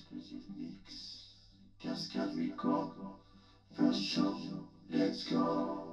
exclusive mix. Cascade Record. First show. Let's go.「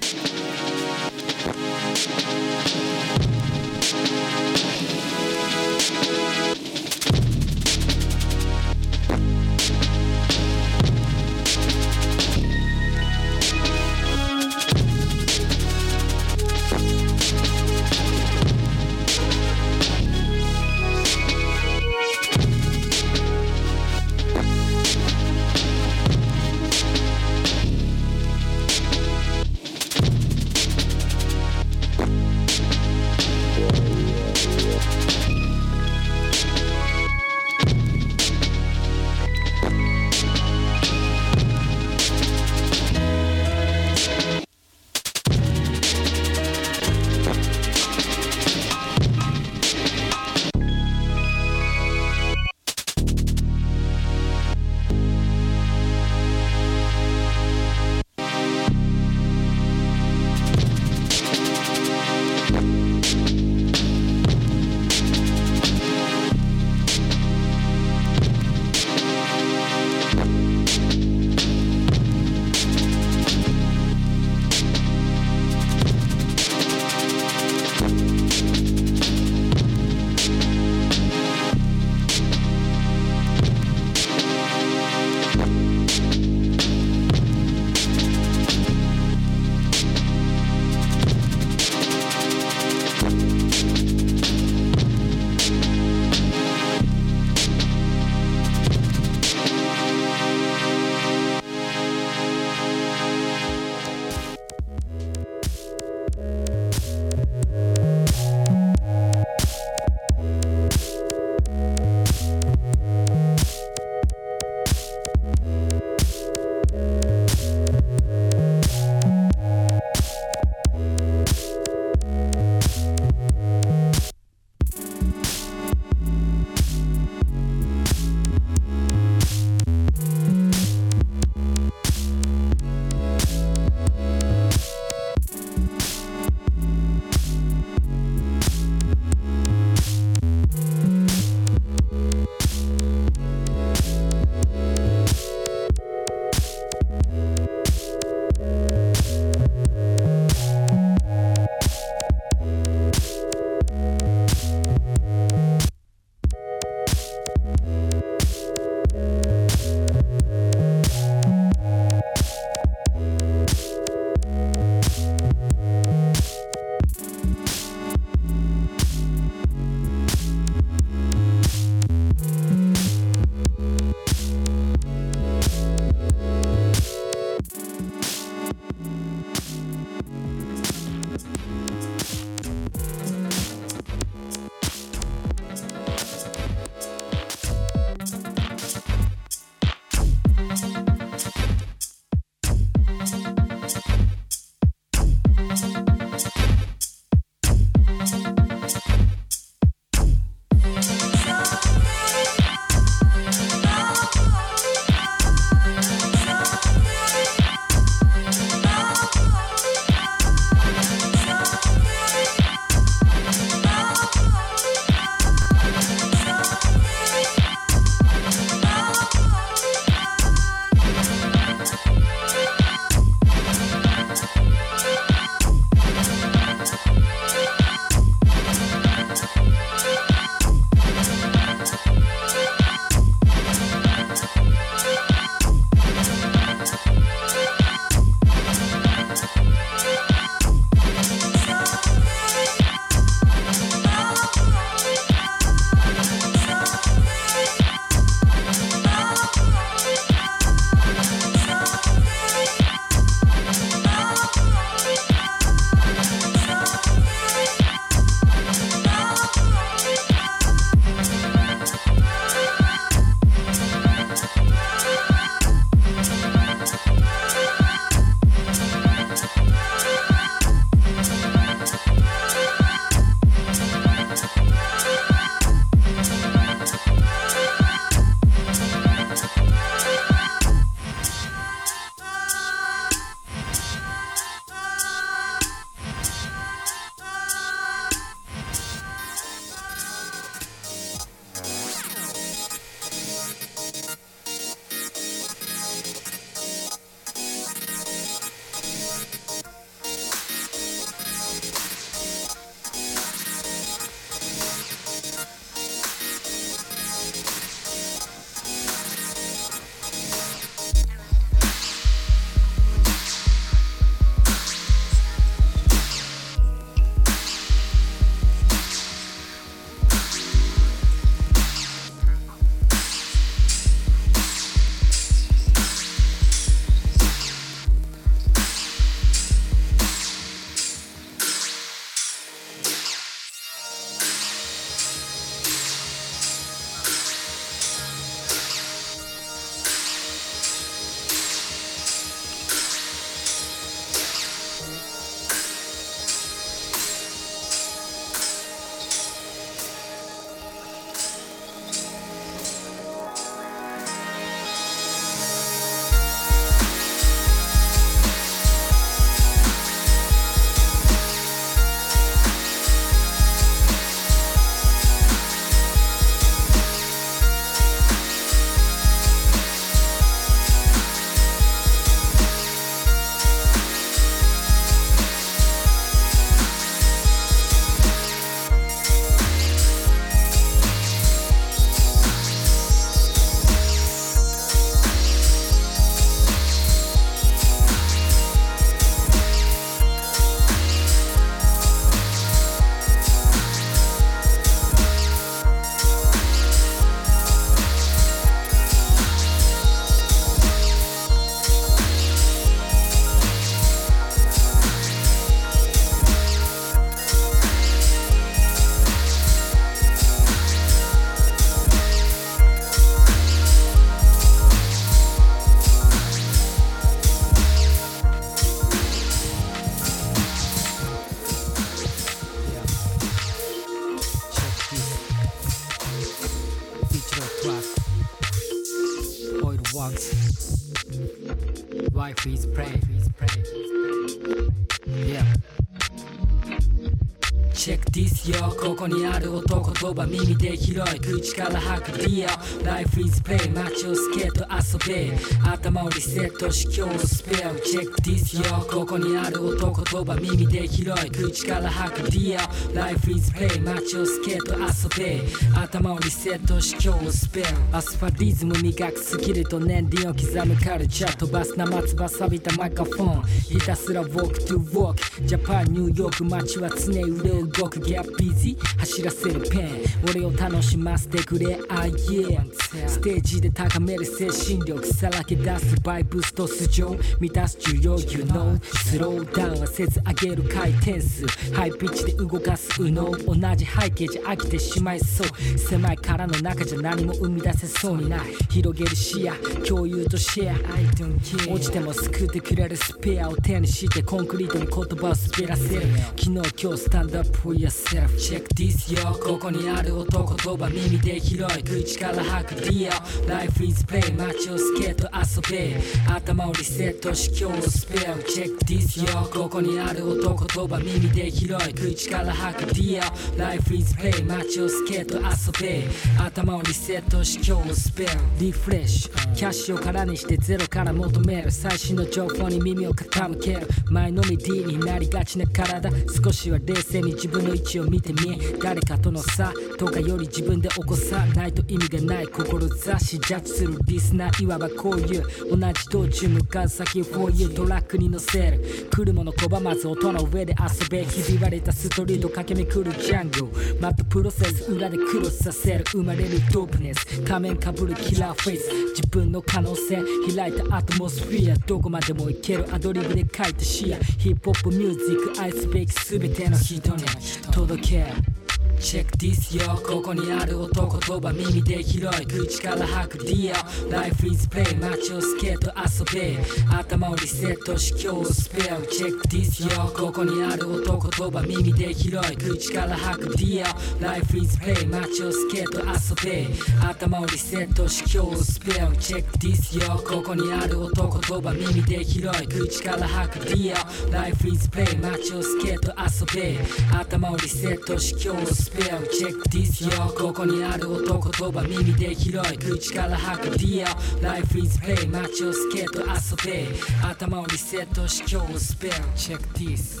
ここにある男言葉耳で広い口から吐くディオ Life is play 街をスケート遊べ。頭をリセットし今日のスペル Check this よここにある男言葉耳で広い口から吐くディオ Life is play 街をスケート遊べ。頭をリセットし今日のスペルア。スファリズム磨くスキルと年輪を刻むカルチャー飛ばす生翼錆びたマイクフォン。ひたすら Walk to walk ジャパンニューヨーク街は常揺れ動く。Get busy 走らせるペン俺を楽しませてくれ I am ステージで高める精神力さらけ出すバイブスと素性満たす需要 You know スローダウンはせず上げる回転数。ハイピッチで動かす右脳同じ背景じゃ飽きてしまいそう。狭い殻の中じゃ何も生み出せそうにない。広げる視野共有とシェア。落ちても救ってくれるスペアを手にしてコンクリートに言葉を滑らせ。る昨日今日スタンドアップ for yourself Check this よ。ここにある男言葉耳で広い。口から吐くディオ Life is play 街をスケート遊べ。頭をリセットし今日のスペル Check this よここにある男言葉耳で広い。口から吐くディオ Life is play 街をスケート遊べ。頭をリセットし今日のスペルリフレッシュキャッシュを空にしてゼロから求める。最新の情報に耳を傾ける。前のめ D になりがちな体。少しは冷静に自分の位置を見てみ誰かとの差とかより自分で起こさないと意味がない志ジャッジするリスナーいわばこういう同じ道中向かう先 For you トラックに乗せる。来るもの拒まず音の上で遊べひび割れたストリート駆け巡るジャングル。マットプロセス裏でクロスさせる生まれるドープネス。仮面かぶるキラーフェイス。自分の可能性開いたアトモスフィア。どこまでもいけるアドリブで書いた視野。ヒップホップミュージック愛すべき全ての人に届け。る Check this よここにある男言葉耳で広い口から吐くディオ Life is play 街をスケート遊べ頭をリセットし今日スペル Check this よここにある男言葉耳で広い口から吐くディオ Life is play 街をスケート遊べ頭をリセットし今日スペル Check this よここにある男言葉耳で広い口から吐くディオ Life is play 街をスケート遊べ頭をリセットし今日スペア。ル Check this よ。ここにある男言葉耳で広い。口から吐くディア。Life is play 街をスケート遊べ。頭をリセットし今日のスペル Check this